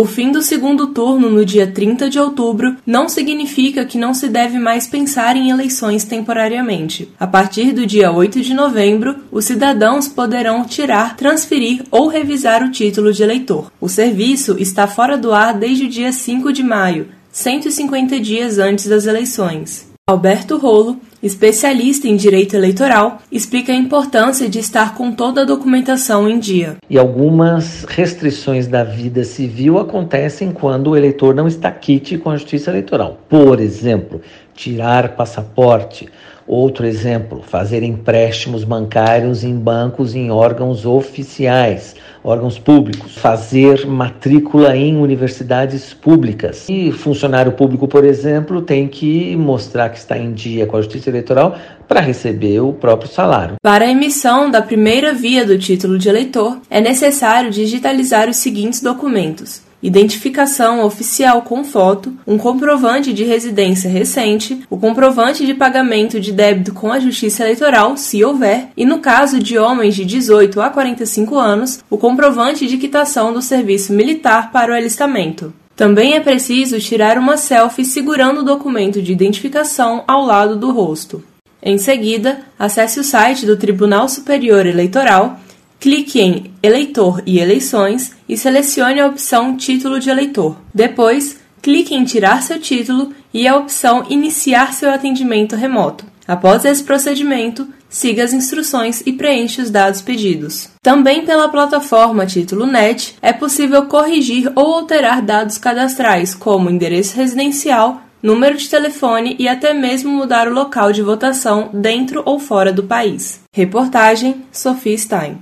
O fim do segundo turno no dia 30 de outubro não significa que não se deve mais pensar em eleições temporariamente. A partir do dia 8 de novembro, os cidadãos poderão tirar, transferir ou revisar o título de eleitor. O serviço está fora do ar desde o dia 5 de maio, 150 dias antes das eleições. Alberto Rolo, especialista em direito eleitoral, explica a importância de estar com toda a documentação em dia. E algumas restrições da vida civil acontecem quando o eleitor não está quite com a justiça eleitoral. Por exemplo, tirar passaporte. Outro exemplo, fazer empréstimos bancários em bancos em órgãos oficiais, órgãos públicos, fazer matrícula em universidades públicas. E funcionário público, por exemplo, tem que mostrar que está em dia com a Justiça Eleitoral para receber o próprio salário. Para a emissão da primeira via do título de eleitor, é necessário digitalizar os seguintes documentos: identificação oficial com foto, um comprovante de residência recente, o comprovante de pagamento de débito com a Justiça Eleitoral, se houver, e no caso de homens de 18 a 45 anos, o comprovante de quitação do serviço militar para o alistamento. Também é preciso tirar uma selfie segurando o documento de identificação ao lado do rosto. Em seguida, acesse o site do Tribunal Superior Eleitoral Clique em Eleitor e Eleições e selecione a opção Título de eleitor. Depois, clique em Tirar seu título e a opção Iniciar seu atendimento remoto. Após esse procedimento, siga as instruções e preencha os dados pedidos. Também pela plataforma Título Net é possível corrigir ou alterar dados cadastrais, como endereço residencial, número de telefone e até mesmo mudar o local de votação dentro ou fora do país. Reportagem Sophie Stein.